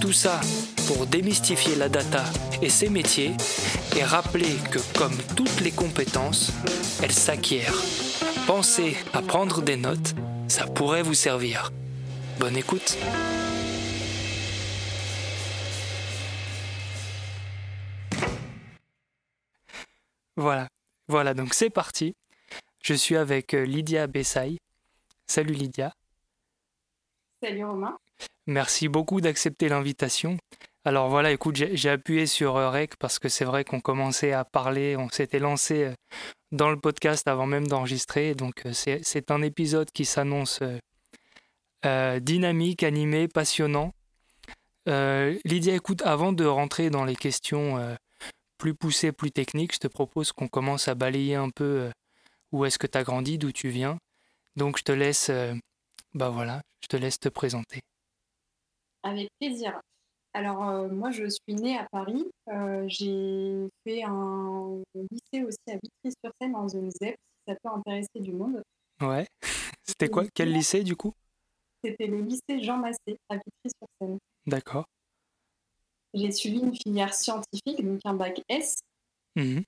Tout ça pour démystifier la data et ses métiers et rappeler que comme toutes les compétences, elles s'acquièrent. Pensez à prendre des notes, ça pourrait vous servir. Bonne écoute. Voilà, voilà, donc c'est parti. Je suis avec euh, Lydia Bessaï. Salut Lydia. Salut Romain. Merci beaucoup d'accepter l'invitation. Alors voilà, écoute, j'ai appuyé sur euh, REC parce que c'est vrai qu'on commençait à parler, on s'était lancé euh, dans le podcast avant même d'enregistrer. Donc euh, c'est un épisode qui s'annonce dynamique, animé, passionnant. Lydia, écoute, avant de rentrer dans les questions plus poussées, plus techniques, je te propose qu'on commence à balayer un peu où est-ce que tu as grandi, d'où tu viens. Donc je te laisse, bah voilà, je te laisse te présenter. Avec plaisir. Alors, euh, moi, je suis née à Paris. Euh, j'ai fait un lycée aussi à Vitry-sur-Seine, en zone ZEP, si ça peut intéresser du monde. Ouais. C'était quoi? Quel lycée, du coup? C'était le lycée Jean Massé, à Vitry-sur-Seine. D'accord. J'ai suivi une filière scientifique, donc un bac S. Mmh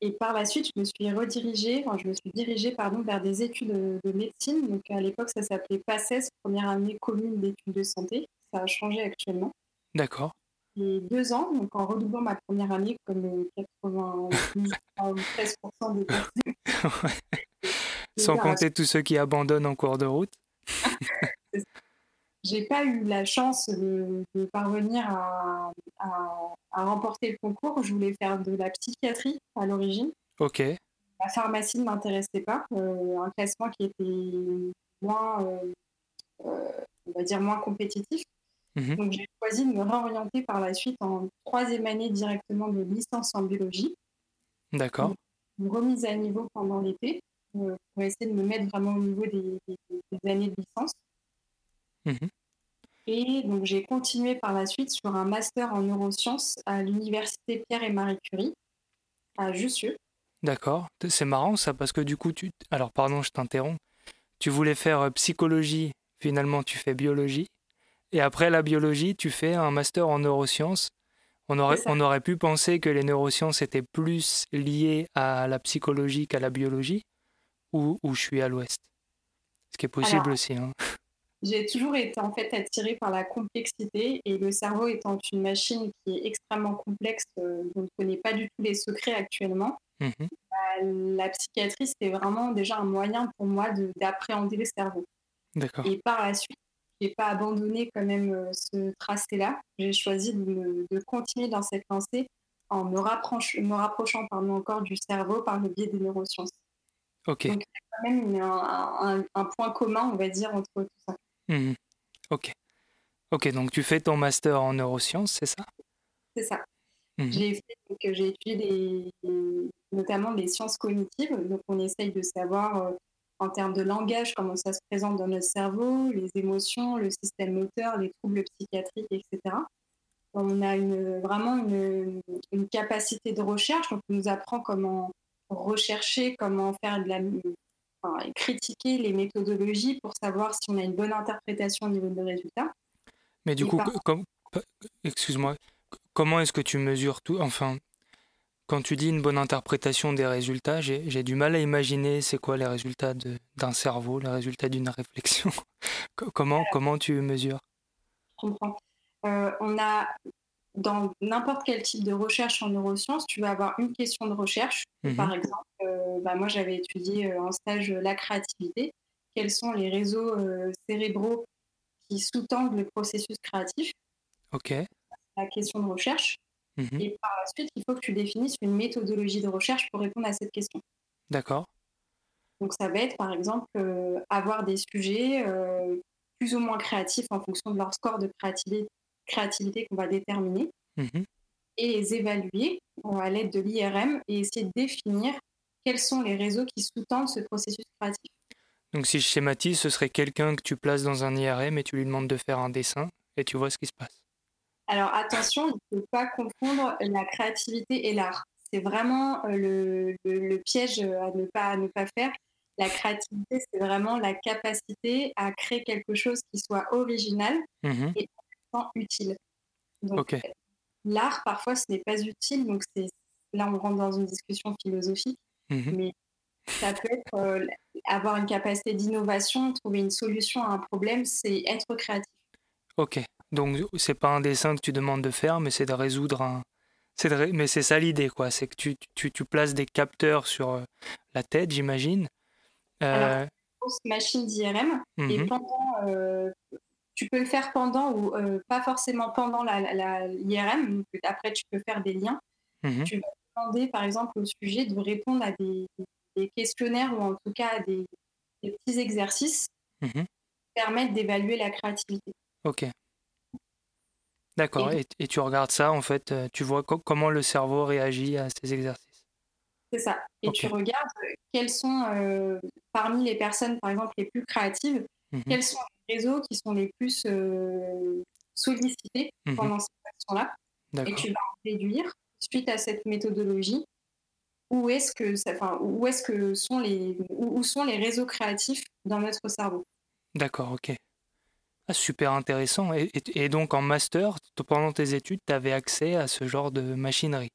Et par la suite, je me suis redirigée, enfin, je me suis dirigée pardon, vers des études de, médecine. Donc à l'époque, ça s'appelait PACES, première année commune d'études de santé. Ça a changé actuellement. D'accord. J'ai deux ans, donc en redoublant ma première année, comme 93% des personnes. Sans compter tous ceux qui abandonnent en cours de route. J'ai pas eu la chance de, parvenir à, remporter le concours. Je voulais faire de la psychiatrie à l'origine. Ok. La pharmacie ne m'intéressait pas. Euh, un classement qui était moins, euh, euh, on va dire moins compétitif. Mhm. Donc j'ai choisi de me réorienter par la suite en troisième année directement de licence en biologie. D'accord. Une remise à niveau pendant l'été euh, pour essayer de me mettre vraiment au niveau des, années de licence. Mhm. Et donc j'ai continué par la suite sur un master en neurosciences à l'université Pierre et Marie Curie à Jussieu. D'accord, c'est marrant ça parce que du coup tu alors pardon, je t'interromps. Tu voulais faire euh, psychologie, finalement tu fais biologie. Et après la biologie, tu fais un master en neurosciences. On aurait, on aurait pu penser que les neurosciences étaient plus liées à la psychologie qu'à la biologie, ou, ou je suis à l'ouest. Ce qui est possible aussi. Hein. J'ai toujours été en fait attirée par la complexité et le cerveau étant une machine qui est extrêmement complexe, euh, dont on ne connaît pas du tout les secrets actuellement. Mmh bah, la psychiatrie, c'était vraiment déjà un moyen pour moi d'appréhender le cerveau. D'accord. Et par la suite, pas abandonné quand même euh, ce tracé-là. J'ai choisi de, continuer dans cette lancée en me, me rapprochant pardon, encore du cerveau par le biais des neurosciences. Ok. Donc, il y a quand même un, point commun, on va dire, entre tout ça. Mmh ok. Ok, donc tu fais ton master en neurosciences, c'est ça? C'est ça. Mmh j'ai étudié notamment les sciences cognitives. Donc, on essaye de savoir euh, en termes de langage, comment ça se présente dans notre cerveau, les émotions, le système moteur, les troubles psychiatriques, etc. On a une, vraiment une, capacité de recherche, donc on nous apprend comment rechercher, comment faire de la, critiquer les méthodologies pour savoir si on a une bonne interprétation au niveau des résultats. Mais du coup, excuse-moi, comment est-ce que tu mesures tout Enfin, quand tu dis une bonne interprétation des résultats, j'ai du mal à imaginer c'est quoi les résultats d'un cerveau, les résultats d'une réflexion. comment, comment tu mesures? Je comprends. Euh, on a dans n'importe quel type de recherche en neurosciences, tu vas avoir une question de recherche. Mhm. Par exemple, euh, bah, moi j'avais étudié en stage la créativité. Quels sont les réseaux cérébraux qui sous-tendent le processus créatif? Ok. La question de recherche. Mhm. Et par la suite, il faut que tu définisses une méthodologie de recherche pour répondre à cette question. D'accord. Donc ça va être par exemple avoir des sujets plus ou moins créatifs en fonction de leur score de créativité, créativité qu'on va déterminer mhm. et les évaluer à l'aide de l'IRM et essayer de définir quels sont les réseaux qui sous-tendent ce processus créatif. Donc si je schématise, ce serait quelqu'un que tu places dans un IRM et tu lui demandes de faire un dessin et tu vois ce qui se passe. Alors attention, il ne faut pas confondre la créativité et l'art. C'est vraiment euh, le, piège à ne pas, à ne pas faire. La créativité, c'est vraiment la capacité à créer quelque chose qui soit original mhm. et utile. Donc, l'art, parfois, ce n'est pas utile. Donc, c'est là, on rentre dans une discussion philosophique. Mhm. Mais ça peut être euh, avoir une capacité d'innovation, trouver une solution à un problème, c'est être créatif. Ok. Donc, c'est pas un dessin que tu demandes de faire, mais c'est de résoudre un. Mais c'est ça l'idée, quoi. C'est que tu, tu, tu, places des capteurs sur euh, la tête, j'imagine, euh... machine d'IRM. Et mhm. pendant, euh, tu peux le faire pendant ou euh, pas forcément pendant l'IRM. Après, tu peux faire des liens. Mhm. Tu vas demander, par exemple, au sujet de répondre à des, questionnaires ou en tout cas à des, petits exercices mhm. qui permettent d'évaluer la créativité. Ok. D'accord. Et, et, tu regardes ça, en fait, euh, tu vois comment le cerveau réagit à ces exercices. C'est ça. Et tu regardes euh, quels sont, euh, parmi les personnes, par exemple, les plus créatives, mhm. quels sont les réseaux qui sont les plus euh, sollicités mhm. pendant cette action-là. Et tu vas en déduire, suite à cette méthodologie, où est-ce que, enfin, où est-ce que sont les, où, sont les réseaux créatifs dans notre cerveau? D'accord, ok. Ah, super intéressant. Et, et, donc en master, pendant tes études, tu avais accès à ce genre de machinerie?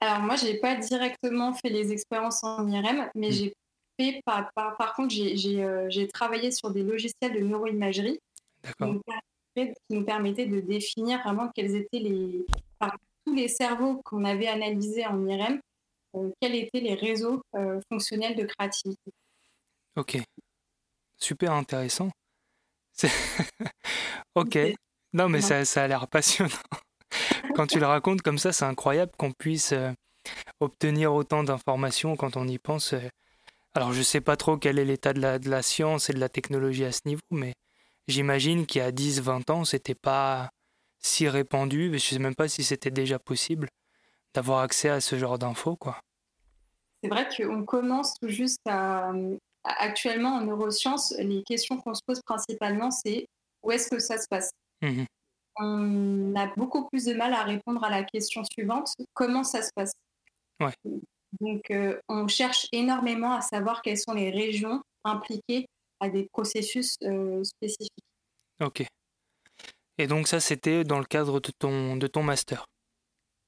Alors moi, je n'ai pas directement fait les expériences en IRM, mais hmm. j'ai fait, par, par, contre, euh, j'ai travaillé sur des logiciels de neuroimagerie qui nous permettaient de définir vraiment quels étaient les, par tous les cerveaux qu'on avait analysés en IRM, euh, quels étaient les réseaux euh, fonctionnels de créativité. Ok, super intéressant. ok, non mais ça, ça a l'air passionnant quand tu le racontes comme ça, c'est incroyable qu'on puisse euh, obtenir autant d'informations quand on y pense. Euh. Alors, je ne sais pas trop quel est l'état de la, science et de la technologie à ce niveau, mais j'imagine qu'il y a 10-20 ans, c'était pas si répandu. Je ne sais même pas si c'était déjà possible d'avoir accès à ce genre d'infos, quoi. C'est vrai qu'on commence tout juste à, Actuellement, en neurosciences, les questions qu'on se pose principalement, c'est où est-ce que ça se passe? Mmh on a beaucoup plus de mal à répondre à la question suivante comment ça se passe? Donc, euh, on cherche énormément à savoir quelles sont les régions impliquées à des processus euh, spécifiques. Ok. Et donc, ça, c'était dans le cadre de ton, de ton master?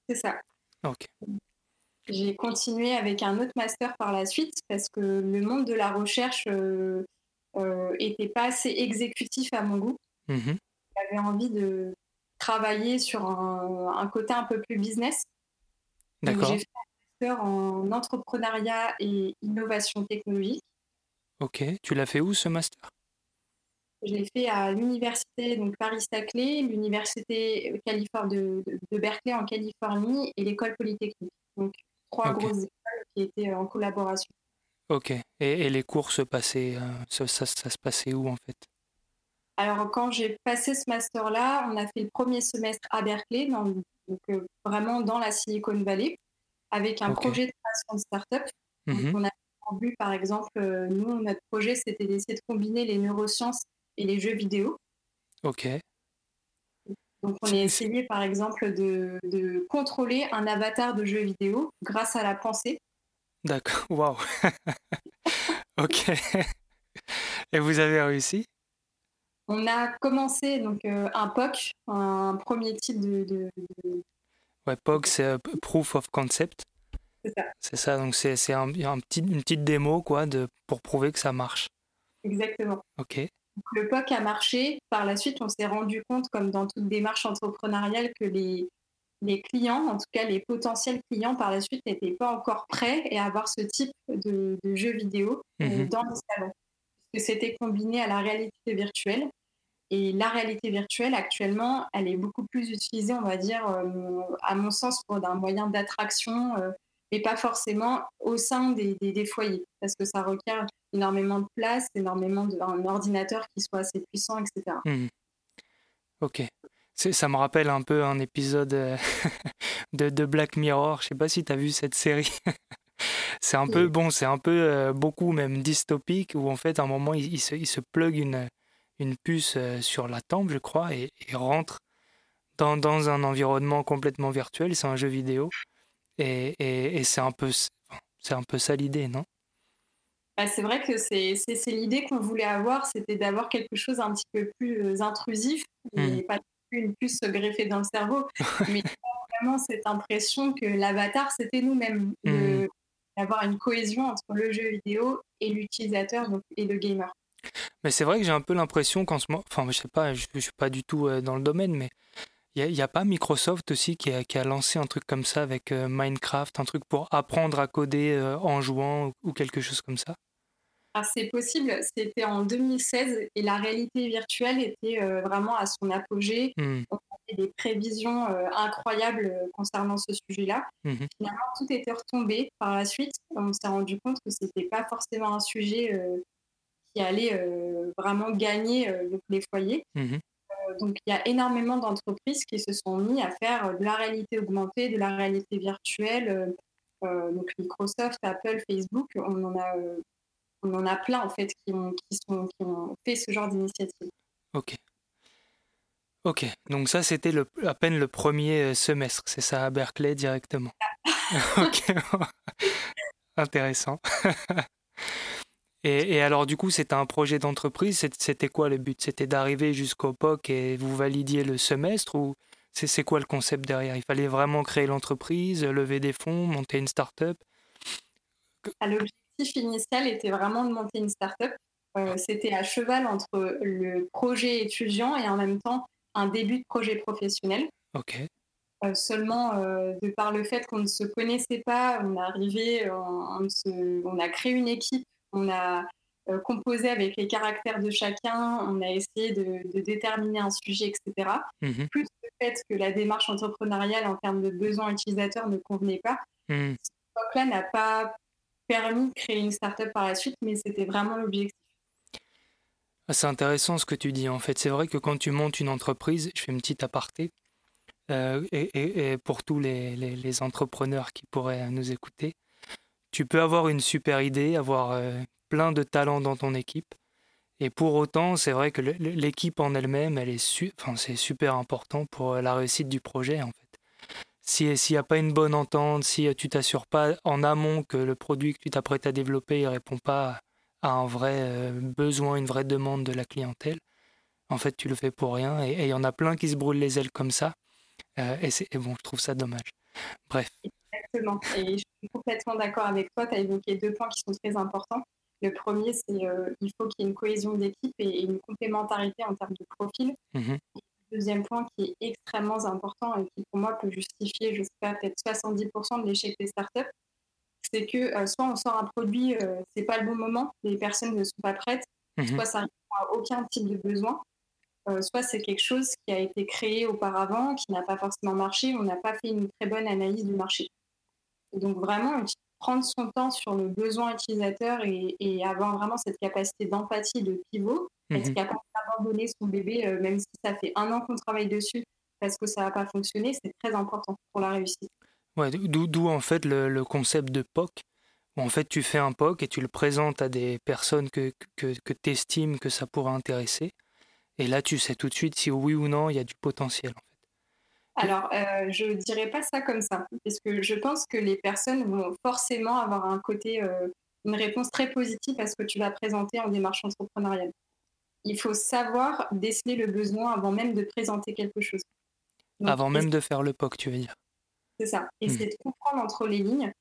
C'est ça. Ok. J'ai continué avec un autre master par la suite parce que le monde de la recherche n'était euh, pas assez exécutif à mon goût. Mmh j'avais envie de travailler sur un, côté un peu plus business. D'accord. J'ai fait un master en entrepreneuriat et innovation technologique. Ok, tu l'as fait où ce master? Je l'ai fait à l'université donc Paris-Saclay, l'université de, de, Berkeley en Californie et l'école polytechnique. Donc trois grosses écoles qui étaient en collaboration. Ok, et, les cours se passaient, euh, ça, ça, se passait où en fait? Alors, quand j'ai passé ce master-là, on a fait le premier semestre à Berkeley, donc, euh, vraiment dans la Silicon Valley, avec un projet de création de start-up. Mhm. on a vu, par exemple, euh, nous, notre projet, c'était d'essayer de combiner les neurosciences et les jeux vidéo. Ok. Donc, on a essayé, par exemple, de, de, contrôler un avatar de jeu vidéo grâce à la pensée. D'accord, waouh. ok. Et vous avez réussi? On a commencé donc euh, un POC, un premier type de. Ouais, POC, c'est euh, Proof of Concept. C'est ça. C'est ça, donc c'est un, un petit, une petite démo quoi, de, pour prouver que ça marche. Exactement. Ok. Le POC a marché. Par la suite, on s'est rendu compte, comme dans toute démarche entrepreneuriale, que les, les clients, en tout cas les potentiels clients par la suite, n'étaient pas encore prêts à avoir ce type de, jeux vidéo euh, mhm. dans le salon. Parce que c'était combiné à la réalité virtuelle. Et la réalité virtuelle, actuellement, elle est beaucoup plus utilisée, on va dire, euh, à mon sens, pour un moyen d'attraction, euh, mais pas forcément au sein des, des, foyers, parce que ça requiert énormément de place, énormément d'un ordinateur qui soit assez puissant, etc. Mhm. Ok. Ça me rappelle un peu un épisode euh, de, de, Black Mirror. Je sais pas si tu as vu cette série. c'est un peu bon, c'est un peu euh, beaucoup même dystopique où en fait à un moment il, se, il se plug une, une puce euh, sur la tempe, je crois, et, rentre dans, dans, un environnement complètement virtuel. C'est un jeu vidéo et, et, et c'est un peu c'est un peu ça l'idée, non? Bah, c'est vrai que c'est l'idée qu'on voulait avoir, c'était d'avoir quelque chose un petit peu plus intrusif et mmh. pas une puce se greffer dans le cerveau, mais vraiment cette impression que l'avatar, c'était nous-mêmes, mmh. d'avoir une cohésion entre le jeu vidéo et l'utilisateur et le gamer. Mais c'est vrai que j'ai un peu l'impression qu'en ce moment, enfin je sais pas, je, ne suis pas du tout euh, dans le domaine, mais il n'y a, pas Microsoft aussi qui a, qui a, lancé un truc comme ça avec euh, Minecraft, un truc pour apprendre à coder euh, en jouant ou quelque chose comme ça? Ah, c'est possible, c'était en 2016 et la réalité virtuelle était euh, vraiment à son apogée. Mmh. On avait des prévisions incroyables concernant ce sujet-là. Mmh Finalement, tout était retombé par la suite. On s'est rendu compte que ce n'était pas forcément un sujet qui allait vraiment gagner les foyers. Mmh donc, il y a énormément d'entreprises qui se sont mis à faire de la réalité augmentée, de la réalité virtuelle. donc, Microsoft, Apple, Facebook, on en a on en a plein en fait qui ont, sont, qui ont fait ce genre d'initiative. Ok. Ok, donc ça c'était à peine le premier euh, semestre, c'est ça à Berkeley directement? ok, intéressant. Et, alors du coup c'était un projet d'entreprise, c'était quoi le but? C'était d'arriver jusqu'au POC et vous validiez le semestre ou c'est quoi le concept derrière? Il fallait vraiment créer l'entreprise, lever des fonds, monter une start-up? Initial était vraiment de monter une start-up. Euh, c'était à cheval entre le projet étudiant et en même temps un début de projet professionnel. Ok. Euh, seulement, euh, de par le fait qu'on ne se connaissait pas, on est arrivé, on, a créé une équipe, on a composé avec les caractères de chacun, on a essayé de, déterminer un sujet, etc. Mhm. Plus le fait que la démarche entrepreneuriale en termes de besoins utilisateurs ne convenait pas, mmh. là n'a pas permis de créer une startup par la suite, mais c'était vraiment l'objectif. Ah, c'est intéressant ce que tu dis. En fait, c'est vrai que quand tu montes une entreprise, je fais une petite aparté, euh, et, pour tous les, les, entrepreneurs qui pourraient nous écouter, tu peux avoir une super idée, avoir euh, plein de talents dans ton équipe, et pour autant, c'est vrai que l'équipe en elle-même, elle est c'est super important pour la réussite du projet. En fait s'il n'y a pas une bonne entente, si tu t'assures pas en amont que le produit que tu t'apprêtes à développer ne répond pas à un vrai euh, besoin, une vraie demande de la clientèle, en fait, tu le fais pour rien. Et il y en a plein qui se brûlent les ailes comme ça. Euh, et, bon, je trouve ça dommage. Bref. Exactement. Et je suis complètement d'accord avec toi. Tu as évoqué deux points qui sont très importants. Le premier, c'est qu'il euh, il faut qu'il y ait une cohésion d'équipe et, une complémentarité en termes de profil. Mmh deuxième point qui est extrêmement important et qui pour moi peut justifier, je sais pas, peut-être 70% de l'échec des startups, c'est que euh, soit on sort un produit, ce euh, c'est pas le bon moment, les personnes ne sont pas prêtes, mhm. soit ça répond à aucun type de besoin, euh, soit c'est quelque chose qui a été créé auparavant, qui n'a pas forcément marché, on n'a pas fait une très bonne analyse du marché. Donc vraiment, prendre son temps sur le besoin utilisateur et, et avoir vraiment cette capacité d'empathie, de pivot, être mhm. capable d'abandonner son bébé, euh, même si ça fait un an qu'on travaille dessus, parce que ça n'a pas fonctionné, c'est très important pour la réussite. Ouais, d'où en fait le, concept de POC, où en fait tu fais un POC et tu le présentes à des personnes que, que, que tu estimes que ça pourrait intéresser. Et là, tu sais tout de suite si oui ou non il y a du potentiel. En fait. Alors, euh, je ne dirais pas ça comme ça, parce que je pense que les personnes vont forcément avoir un côté, euh, une réponse très positive à ce que tu vas présenter en démarche entrepreneuriale il faut savoir déceler le besoin avant même de présenter quelque chose. avant même de faire le POC, tu veux dire? C'est ça. Et hmm. c'est de comprendre entre les lignes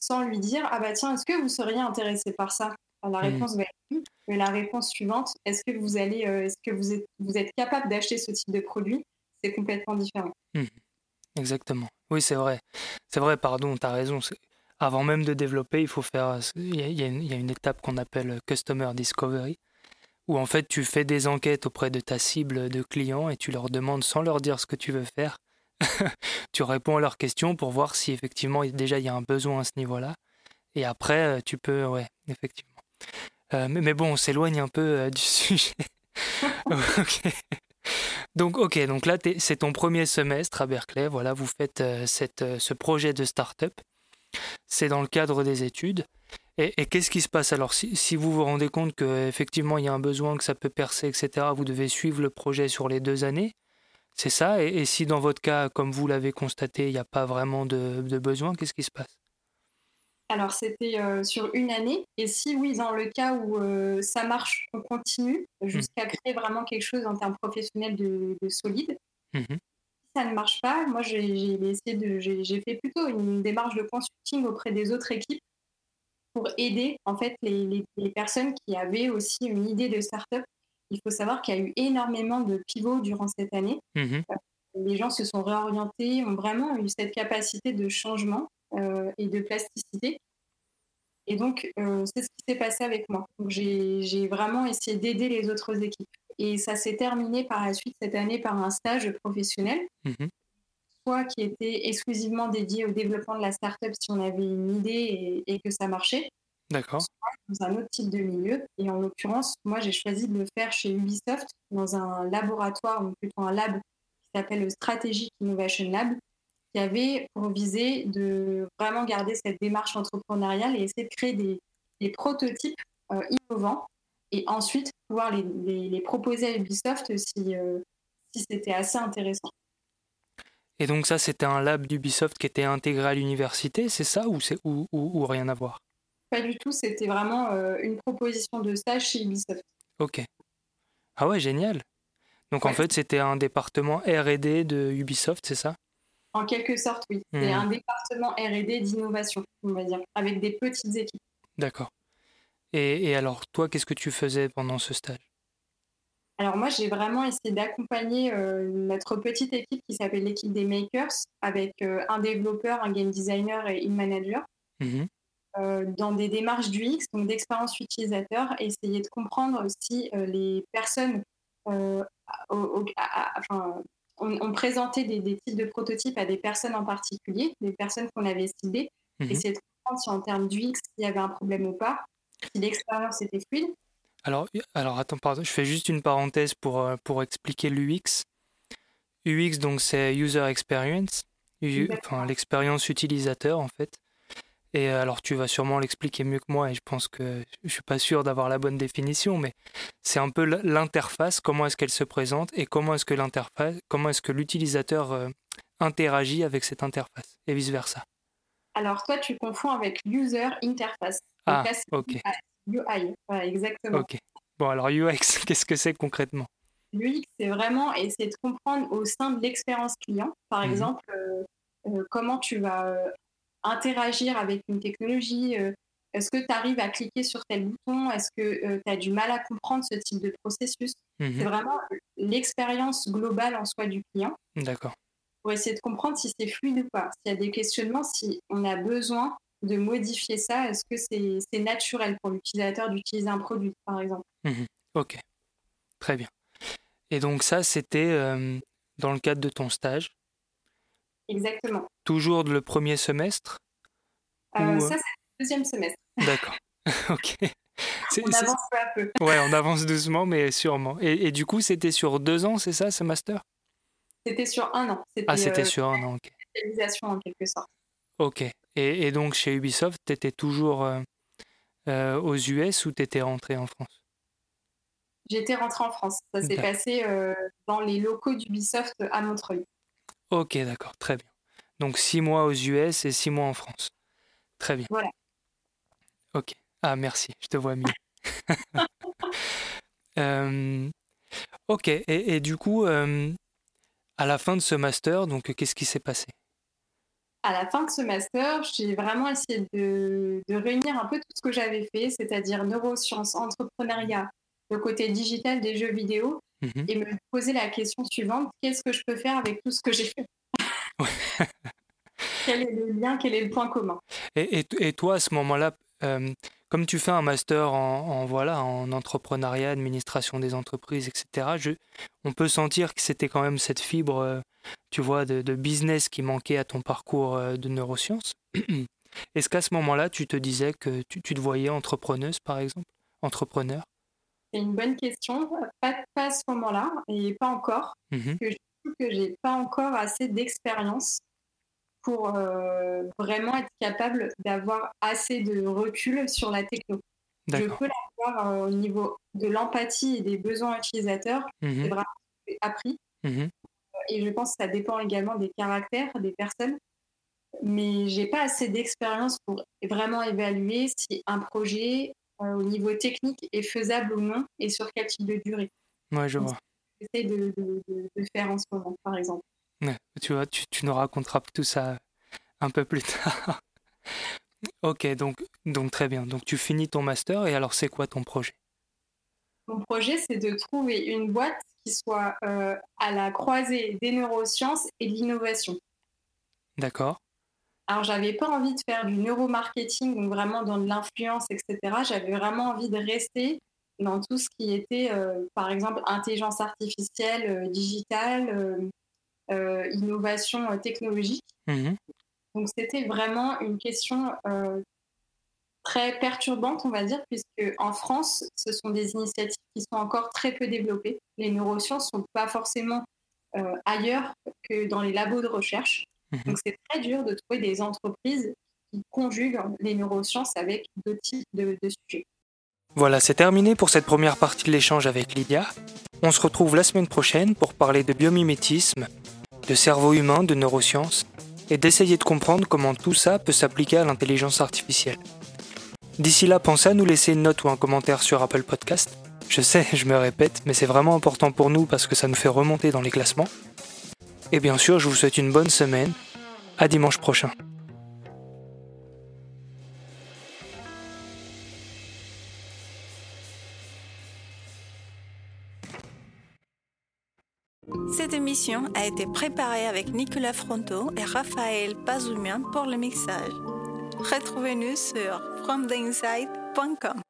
sans lui dire Ah bah tiens, est-ce que vous seriez intéressé par ça? La mmh. réponse va être oui. Mais la réponse suivante, est-ce que vous allez, est-ce que vous êtes, vous êtes capable d'acheter ce type de produit? C'est complètement différent. Mmh. Exactement. Oui, c'est vrai. C'est vrai, pardon, tu as raison. Avant même de développer, il faut faire. Il y a, une, étape qu'on appelle Customer Discovery, où en fait tu fais des enquêtes auprès de ta cible de clients et tu leur demandes sans leur dire ce que tu veux faire. tu réponds à leurs questions pour voir si effectivement déjà il y a un besoin à ce niveau-là. Et après, euh, tu peux, ouais, effectivement. Euh, mais, bon, on s'éloigne un peu euh, du sujet. Donc, ok, donc là, c'est ton premier semestre à Berkeley. Voilà, vous faites cette, ce projet de start-up. C'est dans le cadre des études. Et, qu'est-ce qui se passe alors? Si, vous vous rendez compte qu'effectivement il y a un besoin, que ça peut percer, etc., vous devez suivre le projet sur les deux années. C'est ça? Et, si dans votre cas, comme vous l'avez constaté, il n'y a pas vraiment de, besoin, qu'est-ce qui se passe? Alors, c'était euh, sur une année. Et si oui, dans le cas où euh, ça marche, on continue mmh. jusqu'à créer vraiment quelque chose en termes professionnels de, solide. Mmh si ça ne marche pas, moi, j'ai essayé de, j'ai fait plutôt une démarche de consulting auprès des autres équipes pour aider en fait les, personnes qui avaient aussi une idée de start-up. Il faut savoir qu'il y a eu énormément de pivots durant cette année. Mmh les gens se sont réorientés, ont vraiment eu cette capacité de changement et de plasticité. Et donc, euh, c'est ce qui s'est passé avec moi. j'ai vraiment essayé d'aider les autres équipes. Et ça s'est terminé par la suite cette année par un stage professionnel. Mmh qui était exclusivement dédié au développement de la startup si on avait une idée et, que ça marchait. D'accord. Dans un autre type de milieu. Et en l'occurrence, moi, j'ai choisi de le faire chez Ubisoft dans un laboratoire, ou plutôt un lab qui s'appelle le Strategic Innovation Lab, qui avait pour viser de vraiment garder cette démarche entrepreneuriale et essayer de créer des, prototypes euh, innovants et ensuite pouvoir les, les, proposer à Ubisoft si, euh, si c'était assez intéressant. Et donc ça, c'était un lab d'Ubisoft qui était intégré à l'université, c'est ça ou, c'est, ou, ou, rien à voir? Pas du tout, c'était vraiment euh, une proposition de stage chez Ubisoft. Ok. Ah ouais, génial. Donc en fait, c'était un département RD de Ubisoft, c'est ça? En quelque sorte, oui. C'est hmm. un département RD d'innovation, on va dire, avec des petites équipes. D'accord. Et, et alors, toi, qu'est-ce que tu faisais pendant ce stage? Alors moi, j'ai vraiment essayé d'accompagner euh, notre petite équipe qui s'appelle l'équipe des makers, avec euh, un développeur, un game designer et une manager, mmh euh, dans des démarches d'UX, donc d'expérience utilisateur, essayer de comprendre si les personnes ont, présenté des, types de prototypes à des personnes en particulier, des personnes qu'on avait ciblées, mmh essayer de comprendre si en termes d'UX, il y avait un problème ou pas, si l'expérience était fluide. Alors, alors attends, pardon, je fais juste une parenthèse pour, euh, pour expliquer l'UX. UX, donc c'est User Experience, enfin, l'expérience utilisateur en fait. Et euh, alors tu vas sûrement l'expliquer mieux que moi et je pense que je suis pas sûr d'avoir la bonne définition, mais c'est un peu l'interface, comment est-ce qu'elle se présente et comment est-ce que l'interface, comment est-ce que l'utilisateur euh, interagit avec cette interface et vice versa. Alors toi tu confonds avec user interface. Ah, ok. UI, exactement. Ok. Bon, alors UX, qu'est-ce que c'est concrètement? L'UX, c'est vraiment essayer de comprendre au sein de l'expérience client, par mhm. exemple, euh, comment tu vas interagir avec une technologie. Est-ce que tu arrives à cliquer sur tel bouton? Est-ce que tu as du mal à comprendre ce type de processus? C'est mhm. vraiment l'expérience globale en soi du client. D'accord. Pour essayer de comprendre si c'est fluide ou pas. S'il y a des questionnements, si on a besoin de modifier ça Est-ce que c'est naturel pour l'utilisateur d'utiliser un produit, par exemple? Mhm. Ok, très bien. Et donc ça, c'était euh, dans le cadre de ton stage Exactement. Toujours le premier semestre euh, euh? Ça, c'est le deuxième semestre. D'accord, ok. On avance peu à peu. Ouais, on avance doucement, mais sûrement. Et, du coup, c'était sur deux ans, c'est ça, ce master? C'était sur un an. Ah, c'était sur un an, ok. Spécialisation en quelque sorte. Ok. Et, donc chez Ubisoft, tu étais toujours euh, euh, aux US ou tu étais rentré en France? J'étais rentré en France. Ça s'est passé euh, dans les locaux d'Ubisoft à Montreuil. Ok, d'accord, très bien. Donc six mois aux US et six mois en France. Très bien. Voilà. Ok. Ah, merci, je te vois mieux. ok, et, et, du coup, à la fin de ce master, donc qu'est-ce qui s'est passé? À la fin de ce master, j'ai vraiment essayé de, réunir un peu tout ce que j'avais fait, c'est-à-dire neurosciences, entrepreneuriat, le côté digital des jeux vidéo, mhm. et me poser la question suivante qu'est-ce que je peux faire avec tout ce que j'ai fait? Quel est le lien Quel est le point commun? Et, et, toi, à ce moment-là, euh, comme tu fais un master en, voilà, en entrepreneuriat, administration des entreprises, etc., je, on peut sentir que c'était quand même cette fibre, euh, tu vois, de, business qui manquait à ton parcours euh, de neurosciences. Est-ce qu'à ce, moment-là, tu te disais que tu, te voyais entrepreneuse, par exemple? Entrepreneur? C'est une bonne question. Pas, à ce moment-là, et pas encore. Mmh que je trouve que j'ai pas encore assez d'expérience pour euh, vraiment être capable d'avoir assez de recul sur la techno. Je peux l'avoir euh, au niveau de l'empathie et des besoins utilisateurs. Mmh c'est vraiment appris. Mmh et je pense que ça dépend également des caractères des personnes. Mais j'ai pas assez d'expérience pour vraiment évaluer si un projet euh, au niveau technique est faisable ou non et sur quel type de durée. Ouais, je vois. J'essaie de, de, de, faire en ce moment, par exemple tu vois, tu, nous raconteras tout ça un peu plus tard. ok, donc, donc très bien. Donc tu finis ton master et alors c'est quoi ton projet? Mon projet, c'est de trouver une boîte qui soit euh, à la croisée des neurosciences et de l'innovation. D'accord. Alors, j'avais pas envie de faire du neuromarketing, donc vraiment dans de l'influence, etc. J'avais vraiment envie de rester dans tout ce qui était, euh, par exemple, intelligence artificielle, euh, digitale, euh, innovation technologique. Mhm. Donc c'était vraiment une question très perturbante, on va dire, puisque en France, ce sont des initiatives qui sont encore très peu développées. Les neurosciences ne sont pas forcément ailleurs que dans les labos de recherche. Donc c'est très dur de trouver des entreprises qui conjuguent les neurosciences avec d'autres types de sujets. Voilà, c'est terminé pour cette première partie de l'échange avec Lydia. On se retrouve la semaine prochaine pour parler de biomimétisme, de cerveau humain, de neurosciences, et d'essayer de comprendre comment tout ça peut s'appliquer à l'intelligence artificielle. D'ici là, pensez à nous laisser une note ou un commentaire sur Apple Podcast. Je sais, je me répète, mais c'est vraiment important pour nous parce que ça nous fait remonter dans les classements. Et bien sûr, je vous souhaite une bonne semaine. À dimanche prochain. Cette émission a été préparée avec Nicolas Fronto et Raphaël Pazoumian pour le mixage. Retrouvez-nous sur fromtheinside.com.